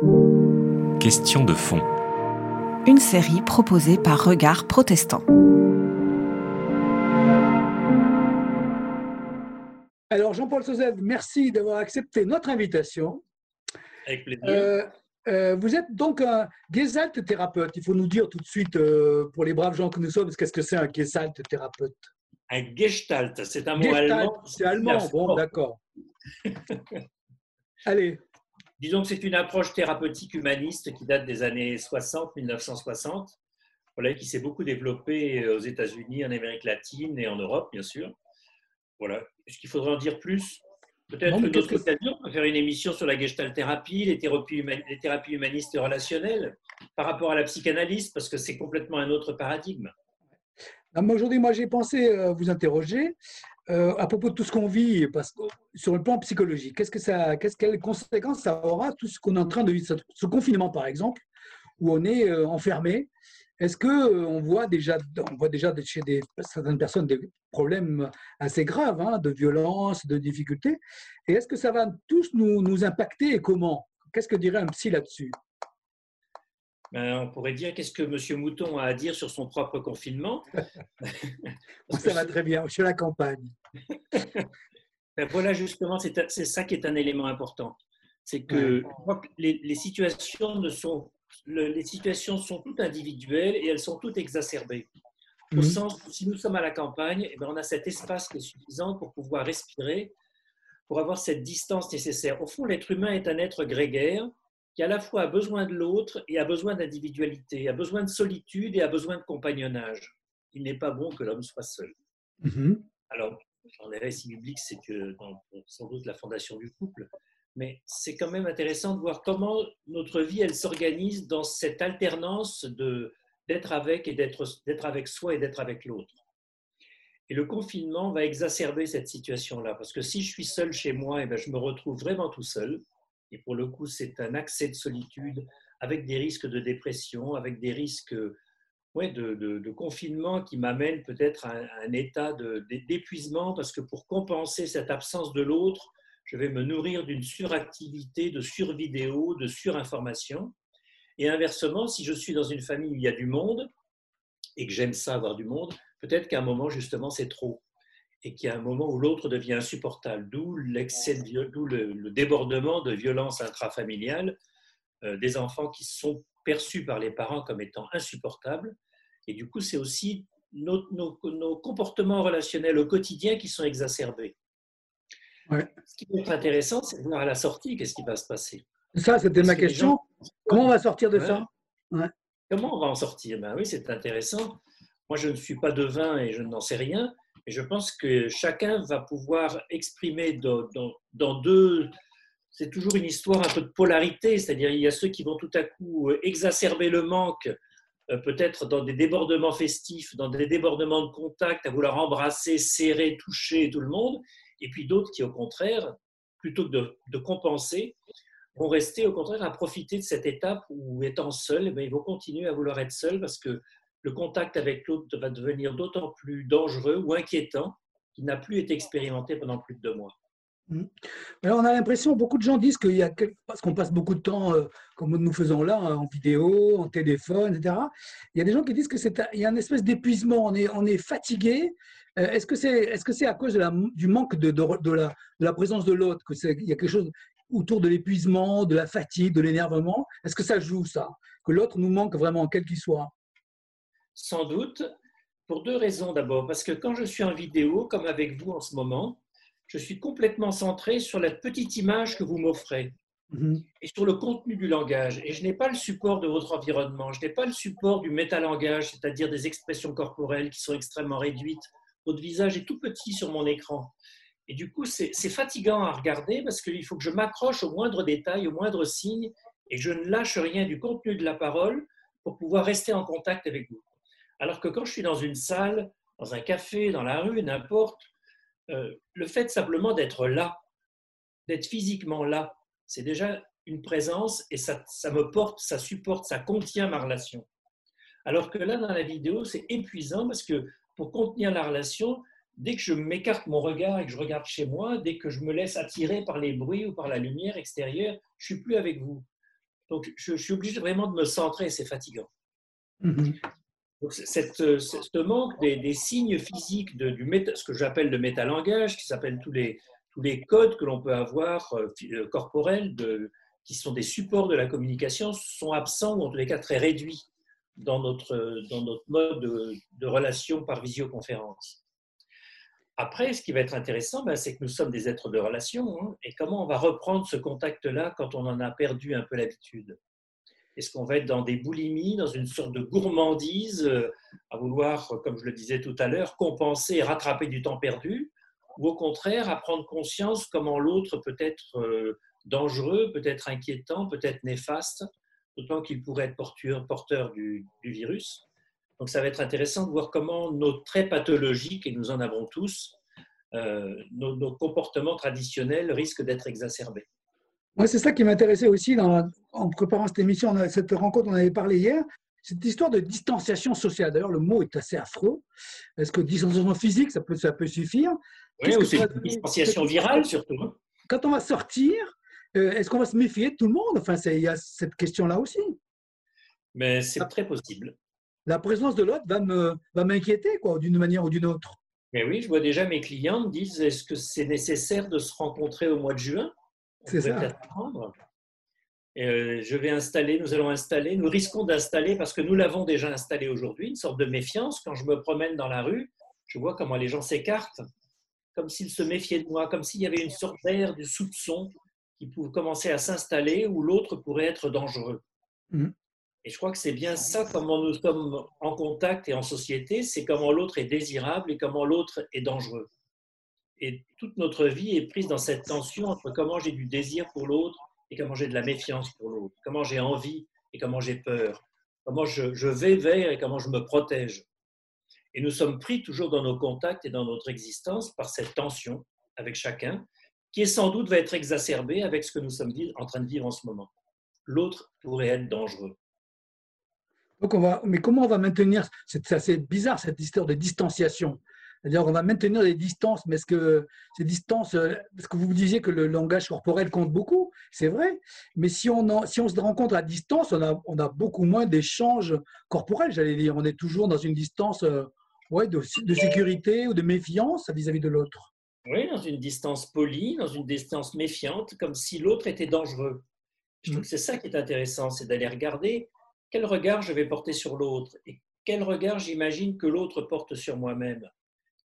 Question de fond. Une série proposée par Regard Protestant. Alors Jean-Paul Sozev, merci d'avoir accepté notre invitation. Avec plaisir. Euh, euh, vous êtes donc un Gestalt thérapeute. Il faut nous dire tout de suite, euh, pour les braves gens que nous sommes, qu'est-ce que c'est un Gestalt thérapeute Un Gestalt, c'est un mot Gestalt, allemand. c'est allemand, bon, d'accord. Allez, Disons que c'est une approche thérapeutique humaniste qui date des années 60, 1960, voilà, qui s'est beaucoup développée aux États-Unis, en Amérique latine et en Europe, bien sûr. Voilà. Est-ce qu'il faudrait en dire plus? Peut-être que- occasion, on peut faire une émission sur la gestalt thérapie, les les thérapies humanistes relationnelles, par rapport à la psychanalyse, parce que c'est complètement un autre paradigme. Aujourd'hui, moi, j'ai pensé euh, vous interroger euh, à propos de tout ce qu'on vit, parce que sur le plan psychologique, qu'est-ce que ça, qu'est-ce quelles conséquences ça aura tout ce qu'on est en train de vivre, ce, confinement par exemple, où on est euh, enfermé? Est-ce que euh, on voit déjà, on voit déjà chez certaines personnes des problèmes assez graves, hein, de violence, de difficultés, et est-ce que ça va tous nous, nous impacter et comment? Qu'est-ce que dirait un psy là-dessus? On pourrait dire qu'est-ce que M. Mouton a à dire sur son propre confinement. Ça va très bien. Je suis à la campagne. Ben voilà, justement, c'est ça qui est un élément important. C'est que je crois que les, les situations ne sont, le- les situations sont toutes individuelles et elles sont toutes exacerbées. Au Mhm. sens où si nous sommes à la campagne, eh ben, on a cet espace qui est suffisant pour pouvoir respirer, pour avoir cette distance nécessaire. Au fond, l'être humain est un être grégaire qui à la fois a besoin de l'autre et a besoin d'individualité, a besoin de solitude et a besoin de compagnonnage. Il n'est pas bon que l'homme soit seul. Mhm. Alors, en récit biblique, c'est que dans- sans doute la fondation du couple, mais c'est quand même intéressant de voir comment notre vie, elle s'organise dans cette alternance de d'être avec et d'être avec soi et d'être avec l'autre. Et le confinement va exacerber cette situation-là, parce que si je suis seul chez moi, eh ben, je me retrouve vraiment tout seul. Et pour le coup, c'est un accès de solitude avec des risques de dépression, avec des risques ouais, de, confinement qui m'amène peut-être à un, état d'épuisement, parce que pour compenser cette absence de l'autre, je vais me nourrir d'une suractivité, de survidéo, de surinformation. Et inversement, si je suis dans une famille où il y a du monde, et que j'aime ça avoir du monde, peut-être qu'à un moment, justement, c'est trop. Et qu'il y a un moment où l'autre devient insupportable, d'où l'excès, d'où le, le débordement de violence intrafamiliale, euh, des enfants qui sont perçus par les parents comme étant insupportables. Et du coup, c'est aussi nos, nos- nos comportements relationnels au quotidien qui sont exacerbés. Ouais. Ce qui peut être intéressant, c'est de voir à la sortie qu'est-ce qui va se passer. Ça, c'était ma que question. gens- Comment on va sortir de Ouais. ça? Comment on va en sortir? Ben oui, c'est intéressant. Moi, je ne suis pas devin et je n'en sais rien, mais je pense que chacun va pouvoir exprimer dans, deux. C'est toujours une histoire un peu de polarité, c'est-à-dire il y a ceux qui vont tout à coup euh, exacerber le manque, euh, peut-être dans des débordements festifs, dans des débordements de contact, à vouloir embrasser, serrer, toucher tout le monde, et puis d'autres qui, au contraire, plutôt que de, de compenser, vont rester au contraire à profiter de cette étape où, étant seuls, eh ils vont continuer à vouloir être seuls parce que le contact avec l'autre va devenir d'autant plus dangereux ou inquiétant qu'il n'a plus été expérimenté pendant plus de deux mois. Alors, on a l'impression, beaucoup de gens disent qu'il y a, parce qu'on passe beaucoup de temps, euh, comme nous faisons là, en vidéo, en téléphone, etc. Il y a des gens qui disent que c'est, y a une espèce d'épuisement, on est, fatigué. Euh, est-ce que c'est, est-ce que c'est à cause du manque de, de la présence de l'autre, que c'est, il y a quelque chose autour de l'épuisement, de la fatigue, de l'énervement? Est-ce que ça joue ça? Que l'autre nous manque vraiment, quel qu'il soit? Sans doute, pour deux raisons d'abord. Parce que quand je suis en vidéo, comme avec vous en ce moment, je suis complètement centré sur la petite image que vous m'offrez. Mhm. et sur le contenu du langage. Et je n'ai pas le support de votre environnement, je n'ai pas le support du métalangage, c'est-à-dire des expressions corporelles qui sont extrêmement réduites. Votre visage est tout petit sur mon écran. Et du coup, c'est c'est fatigant à regarder parce qu'il faut que je m'accroche au moindre détail, au moindre signe, et je ne lâche rien du contenu de la parole pour pouvoir rester en contact avec vous. Alors que quand je suis dans une salle, dans un café, dans la rue, n'importe, euh, le fait simplement d'être là, d'être physiquement là, c'est déjà une présence et ça, me porte, ça supporte, ça contient ma relation. Alors que là, dans la vidéo, c'est épuisant parce que pour contenir la relation, dès que je m'écarte mon regard et que je regarde chez moi, dès que je me laisse attirer par les bruits ou par la lumière extérieure, je suis plus avec vous. Donc, je, suis obligé vraiment de me centrer, c'est fatigant. Mhm. Donc, cette, ce manque des, signes physiques, de, du ce que j'appelle le métalangage, qui s'appellent tous les, tous les codes que l'on peut avoir euh, euh, corporels, qui sont des supports de la communication, sont absents ou en tous les cas très réduits dans notre, dans notre mode de, de relation par visioconférence. Après, ce qui va être intéressant, ben, c'est que nous sommes des êtres de relation. Hein, et comment on va reprendre ce contact-là quand on en a perdu un peu l'habitude? Est-ce qu'on va être dans des boulimies, dans une sorte de gourmandise, euh, à vouloir, comme je le disais tout à l'heure, compenser et rattraper du temps perdu Ou au contraire, à prendre conscience comment l'autre peut être euh, dangereux, peut être inquiétant, peut être néfaste, d'autant qu'il pourrait être porteur, du, virus donc ça va être intéressant de voir comment nos traits pathologiques, et nous en avons tous, euh, nos, comportements traditionnels risquent d'être exacerbés. Moi, c'est ça qui m'intéressait aussi dans, en préparant cette émission, cette rencontre, on avait parlé hier, cette histoire de distanciation sociale. D'ailleurs, le mot est assez affreux. Est-ce que distanciation physique, ça peut, ça peut suffire? Oui, ou c'est une distanciation virale surtout. Hein? Quand on va sortir, euh, est-ce qu'on va se méfier de tout le monde? Enfin, il y a cette question-là aussi. Mais c'est très possible la présence de l'autre va me va m'inquiéter quoi d'une manière ou d'une autre. Mais oui, je vois déjà mes clients me disent est-ce que c'est nécessaire de se rencontrer au mois de juin? C'est ça. Euh, je vais installer, nous allons installer, nous risquons d'installer parce que nous l'avons déjà installé aujourd'hui, une sorte de méfiance. Quand je me promène dans la rue, je vois comment les gens s'écartent, comme s'ils se méfiaient de moi, comme s'il y avait une sorte d'air de soupçon qui pouvait commencer à s'installer où l'autre pourrait être dangereux. Mmh. Et je crois que c'est bien ça, comment nous sommes en contact et en société, c'est comment l'autre est désirable et comment l'autre est dangereux. Et toute notre vie est prise dans cette tension entre comment j'ai du désir pour l'autre et comment j'ai de la méfiance pour l'autre, comment j'ai envie et comment j'ai peur, comment je, je, vais vers et comment je me protège. Et nous sommes pris toujours dans nos contacts et dans notre existence par cette tension avec chacun, qui est sans doute va être exacerbée avec ce que nous sommes en train de vivre en ce moment. L'autre pourrait être dangereux. Donc on va, mais comment on va maintenir C'est assez bizarre cette histoire de distanciation? C'est-à-dire on va maintenir les distances, mais est-ce que ces distances, euh, parce que vous disiez que le langage corporel compte beaucoup, c'est vrai, mais si on, si on se rencontre à distance, on a, on a beaucoup moins d'échanges corporels, j'allais dire. On est toujours dans une distance euh, ouais, de, de, sécurité ou de méfiance vis-à-vis de l'autre. Oui, dans une distance polie, dans une distance méfiante, comme si l'autre était dangereux. Je trouve mmh. que c'est ça qui est intéressant, c'est d'aller regarder quel regard je vais porter sur l'autre et quel regard j'imagine que l'autre porte sur moi-même.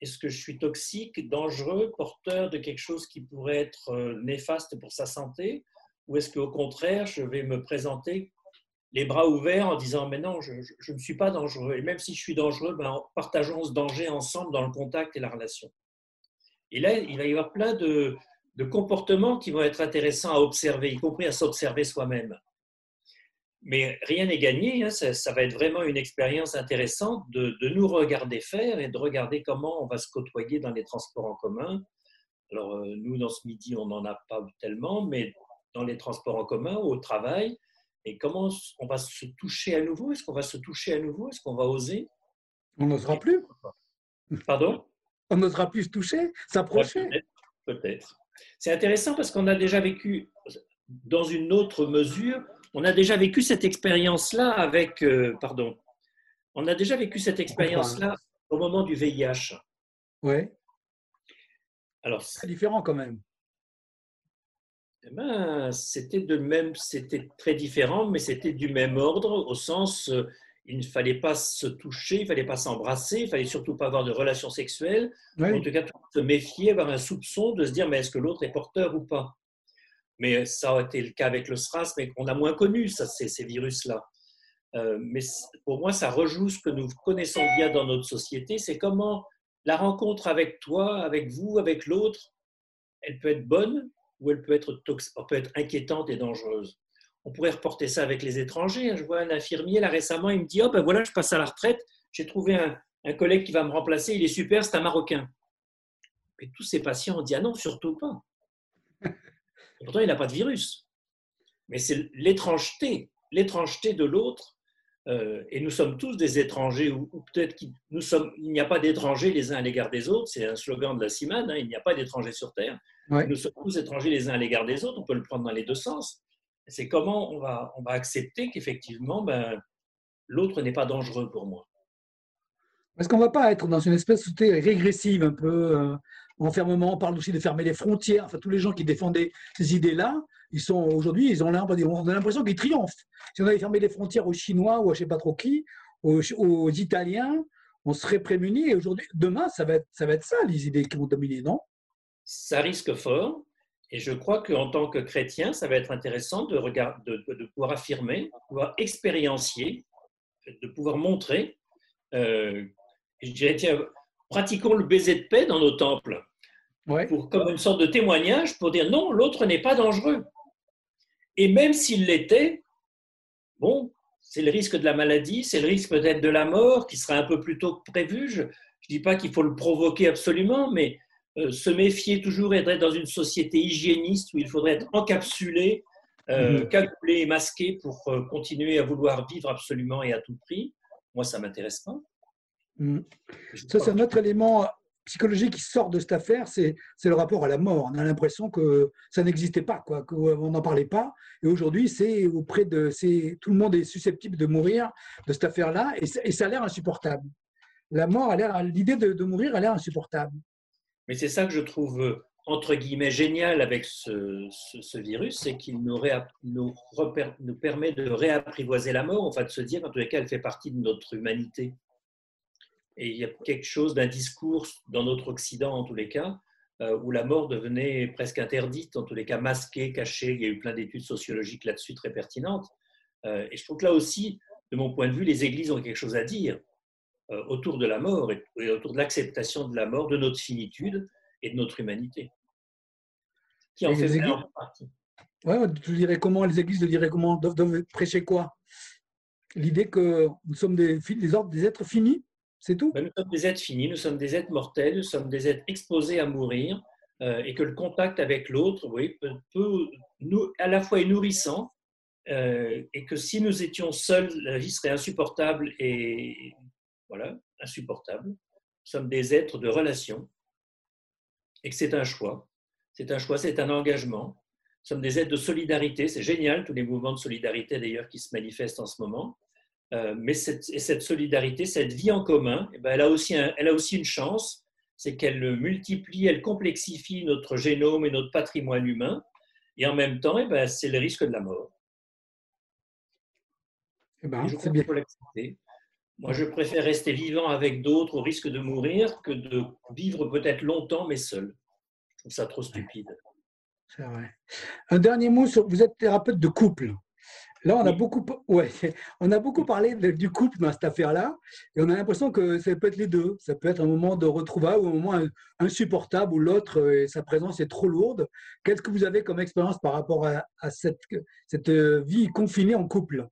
Est-ce que je suis toxique, dangereux, porteur de quelque chose qui pourrait être euh, néfaste pour sa santé? Ou est-ce qu'au contraire, je vais me présenter les bras ouverts en disant Mais non, je, ne suis pas dangereux. Et même si je suis dangereux, ben, partageons ce danger ensemble dans le contact et la relation. Et là, il va y avoir plein de, de comportements qui vont être intéressants à observer, y compris à s'observer soi-même. Mais rien n'est gagné, hein. ça, va être vraiment une expérience intéressante de, nous regarder faire et de regarder comment on va se côtoyer dans les transports en commun. Alors, euh, nous, dans ce midi, on n'en a pas tellement, mais dans les transports en commun, au travail, et comment on va se toucher à nouveau? Est-ce qu'on va se toucher à nouveau? Est-ce qu'on va oser? On n'osera plus? Pardon? On n'osera plus se toucher, s'approcher? Peut-être. C'est intéressant parce qu'on a déjà vécu, dans une autre mesure, on a déjà vécu cette expérience-là avec, euh, pardon, on a déjà vécu cette expérience-là au moment du VIH. Oui. Alors, c'est différent quand même. Eh ben, c'était de même, c'était très différent, mais c'était du même ordre au sens, euh, il ne fallait pas se toucher, il ne fallait pas s'embrasser, il ne fallait surtout pas avoir de relations sexuelles. En tout cas, se méfier, avoir un soupçon de se dire, mais est-ce que l'autre est porteur ou pas? Mais ça a été le cas avec le SRAS, mais on a moins connu ça, ces, virus-là. Euh, mais pour moi, ça rejoue ce que nous connaissons bien dans notre société, c'est comment la rencontre avec toi, avec vous, avec l'autre, elle peut être bonne ou elle peut être, peut être inquiétante et dangereuse. On pourrait reporter ça avec les étrangers. Je vois un infirmier là récemment, il me dit Oh ben voilà, je passe à la retraite, j'ai trouvé un, un, collègue qui va me remplacer, il est super, c'est un Marocain. Mais tous ces patients ont dit Ah non, surtout pas pourtant, il n'a pas de virus. Mais c'est l'étrangeté, l'étrangeté de l'autre. Euh, et nous sommes tous des étrangers, ou, peut-être qu'il n'y a pas d'étrangers les uns à l'égard des autres. C'est un slogan de la CIMAN, hein, il n'y a pas d'étrangers sur Terre. Nous sommes tous étrangers les uns à l'égard des autres. On peut le prendre dans les deux sens. C'est comment on va, on va accepter qu'effectivement, ben, l'autre n'est pas dangereux pour moi. Parce qu'on ne va pas être dans une espèce de régressive, un peu euh, enfermement. On parle aussi de fermer les frontières. Enfin, tous les gens qui défendaient ces idées-là, ils sont aujourd'hui, ils ont l'impression qu'ils triomphent. Si on avait fermé les frontières aux Chinois ou à je sais pas trop qui, aux, Italiens, on serait prémunis. Et aujourd'hui, demain, ça va, être, ça va les idées qui vont dominer, non? Ça risque fort. Et je crois qu'en tant que chrétien, ça va être intéressant de, de, pouvoir affirmer, de pouvoir expériencier, de pouvoir montrer. Euh, je dirais, tiens, pratiquons le baiser de paix dans nos temples. Pour, comme une sorte de témoignage pour dire non, l'autre n'est pas dangereux. Et même s'il l'était, bon, c'est le risque de la maladie, c'est le risque peut-être de la mort qui sera un peu plus tôt que prévu. Je ne dis pas qu'il faut le provoquer absolument, mais euh, se méfier toujours et dans une société hygiéniste où il faudrait être encapsulé, euh, mhm. calculé et masqué pour euh, continuer à vouloir vivre absolument et à tout prix. Moi, ça m'intéresse pas. Mhm. Ça, c'est un autre élément psychologique qui sort de cette affaire, c'est le rapport à la mort. On a l'impression que ça n'existait pas, quoi, qu'on n'en parlait pas. Et aujourd'hui, c'est auprès de, tout le monde est susceptible de mourir de cette affaire-là, et, ça a l'air insupportable. La mort a l'air, l'idée de, mourir a l'air insupportable. Mais c'est ça que je trouve entre guillemets génial avec ce, virus, c'est qu'il nous, nous, nous, permet de réapprivoiser la mort, enfin de se dire en tous les cas, elle fait partie de notre humanité. Et il y a quelque chose d'un discours dans notre Occident, en tous les cas, euh, où la mort devenait presque interdite, en tous les cas masquée, cachée. Il y a eu plein d'études sociologiques là-dessus très pertinentes. Euh, et je trouve que là aussi, de mon point de vue, les églises ont quelque chose à dire euh, autour de la mort et, autour de l'acceptation de la mort, de notre finitude et de notre humanité. Qui en fait églises... partie. Ouais, tu dirais comment les églises diraient comment doivent, prêcher quoi? L'idée que nous sommes des, des, ordres, des êtres finis ben, Nous sommes des êtres finis, nous sommes des êtres mortels, nous sommes des êtres exposés à mourir euh, et que le contact avec l'autre peut, à la fois est nourrissant euh, et que si nous étions seuls, la vie serait insupportable et voilà, insupportable. Nous sommes des êtres de relation et que c'est un choix. C'est un choix, c'est un engagement. Nous sommes des êtres de solidarité. C'est génial, tous les mouvements de solidarité d'ailleurs qui se manifestent en ce moment. Euh, mais cette, cette, solidarité, cette vie en commun, eh ben, elle, a aussi elle a aussi une chance, c'est qu'elle multiplie, elle complexifie notre génome et notre patrimoine humain, et en même temps, eh ben, c'est le risque de la mort. Eh ben, c'est bien. Moi, je préfère rester vivant avec d'autres au risque de mourir que de vivre peut-être longtemps, mais seul. Je trouve ça trop stupide. C'est vrai. Un dernier mot sur. Vous êtes thérapeute de couple. Là, on a, beaucoup, ouais, on a beaucoup parlé du couple dans cette affaire-là, et on a l'impression que ça peut être les deux. Ça peut être un moment de retrouvailles ou un moment insupportable où l'autre, sa présence est trop lourde. Qu'est-ce que vous avez comme expérience par rapport à, cette, cette, euh, vie confinée en couple?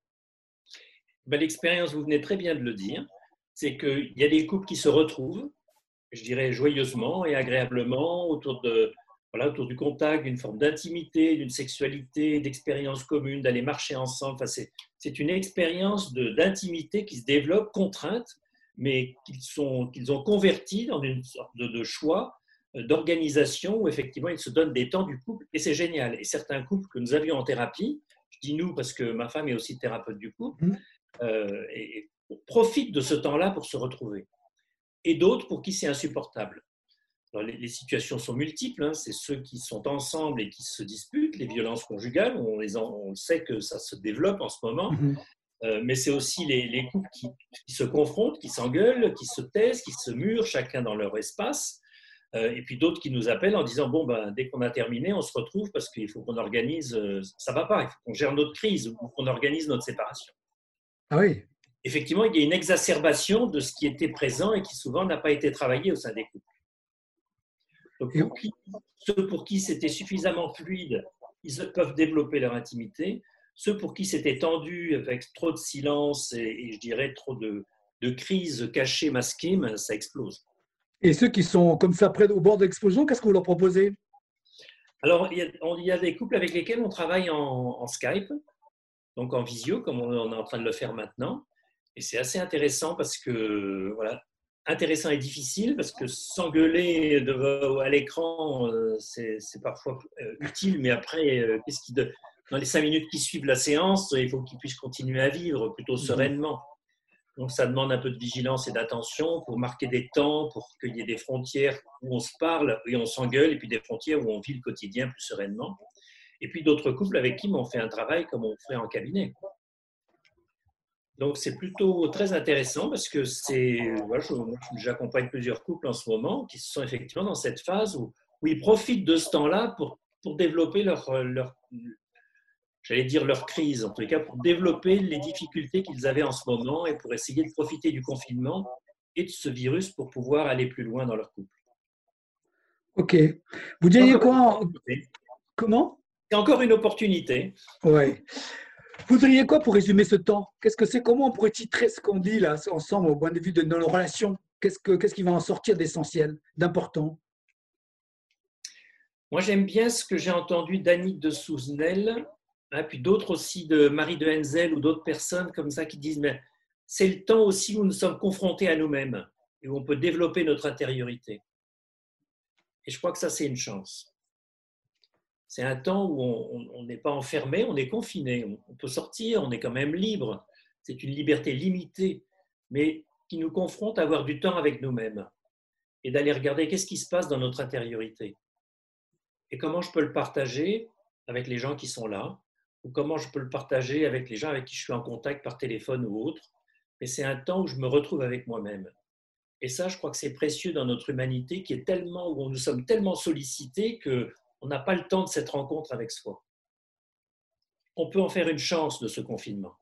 Ben, L'expérience, vous venez très bien de le dire, c'est qu'il y a des couples qui se retrouvent, je dirais joyeusement et agréablement, autour de, voilà, autour du contact, d'une forme d'intimité, d'une sexualité, d'expérience commune, d'aller marcher ensemble. Enfin, c'est une expérience d'intimité qui se développe contrainte, mais qu'ils qu'ils ont converti dans une sorte de, choix euh, d'organisation où effectivement ils se donnent des temps du couple et c'est génial. Et certains couples que nous avions en thérapie, je dis nous parce que ma femme est aussi thérapeute du couple, mmh. euh, et, profitent de ce temps-là pour se retrouver. Et d'autres pour qui c'est insupportable les, situations sont multiples. Hein. C'est ceux qui sont ensemble et qui se disputent, les violences conjugales. On, les on sait que ça se développe en ce moment. Mm-hmm. Euh, mais c'est aussi les, couples qui, se confrontent, qui s'engueulent, qui se taisent, qui se murent, chacun dans leur espace. Euh, et puis d'autres qui nous appellent en disant bon ben dès qu'on a terminé, on se retrouve parce qu'il faut qu'on organise. Euh, ça va pas, il faut qu'on gère notre crise ou qu'on organise notre séparation. Ah oui. Effectivement, il y a une exacerbation de ce qui était présent et qui souvent n'a pas été travaillé au sein des couples ceux pour qui c'était suffisamment fluide, ils peuvent développer leur intimité. Ceux pour qui c'était tendu avec trop de silence et, je dirais trop de, de crises cachées, masquées, ben, ça explose. Et ceux qui sont comme ça près au bord de l'explosion, qu'est-ce que vous leur proposez? Alors, il y, a, des couples avec lesquels on travaille en, Skype, donc en visio, comme on, est en train de le faire maintenant. Et c'est assez intéressant parce que voilà, intéressant et difficile parce que s'engueuler à l'écran, euh, c'est parfois euh, utile, mais après, euh, qu'est-ce qui dans les cinq minutes qui suivent la séance, il faut qu'ils puissent continuer à vivre plutôt mhm. sereinement. Donc ça demande un peu de vigilance et d'attention pour marquer des temps, pour qu'il y ait des frontières où on se parle et on s'engueule, et puis des frontières où on vit le quotidien plus sereinement. Et puis d'autres couples avec qui on fait un travail comme on ferait en cabinet. Donc c'est plutôt très intéressant parce que c'est, j'accompagne plusieurs couples en ce moment qui sont effectivement dans cette phase où, où ils profitent de ce temps-là pour, pour développer leur, leur, j'allais dire leur crise, en tout cas pour développer les difficultés qu'ils avaient en ce moment et pour essayer de profiter du confinement et de ce virus pour pouvoir aller plus loin dans leur couple. Ok. Vous diriez quoi Comment? C'est encore une opportunité. Oui. Vous diriez quoi pour résumer ce temps? Qu'est-ce que c'est Comment on pourrait titrer ce qu'on dit là ensemble au point de vue de nos relations? Qu'est-ce, que, qu'est-ce qui va en sortir d'essentiel, d'important? Moi, j'aime bien ce que j'ai entendu d'Annick de Souzenel Hein, puis d'autres aussi de Marie de Henzel ou d'autres personnes comme ça qui disent mais c'est le temps aussi où nous sommes confrontés à nous-mêmes et où on peut développer notre intériorité. Et je crois que ça, c'est une chance. C'est un temps où on n'est pas enfermé, on est confiné, on peut sortir, on est quand même libre. C'est une liberté limitée, mais qui nous confronte à avoir du temps avec nous-mêmes et d'aller regarder qu'est-ce qui se passe dans notre intériorité et comment je peux le partager avec les gens qui sont là, ou comment je peux le partager avec les gens avec qui je suis en contact par téléphone ou autre. Mais c'est un temps où je me retrouve avec moi-même. Et ça, je crois que c'est précieux dans notre humanité qui est tellement, où nous sommes tellement sollicités qu'on n'a pas le temps de cette rencontre avec soi. On peut en faire une chance de ce confinement.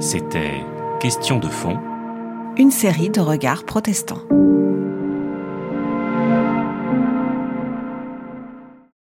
C'était Question de fond. Une série de regards protestants.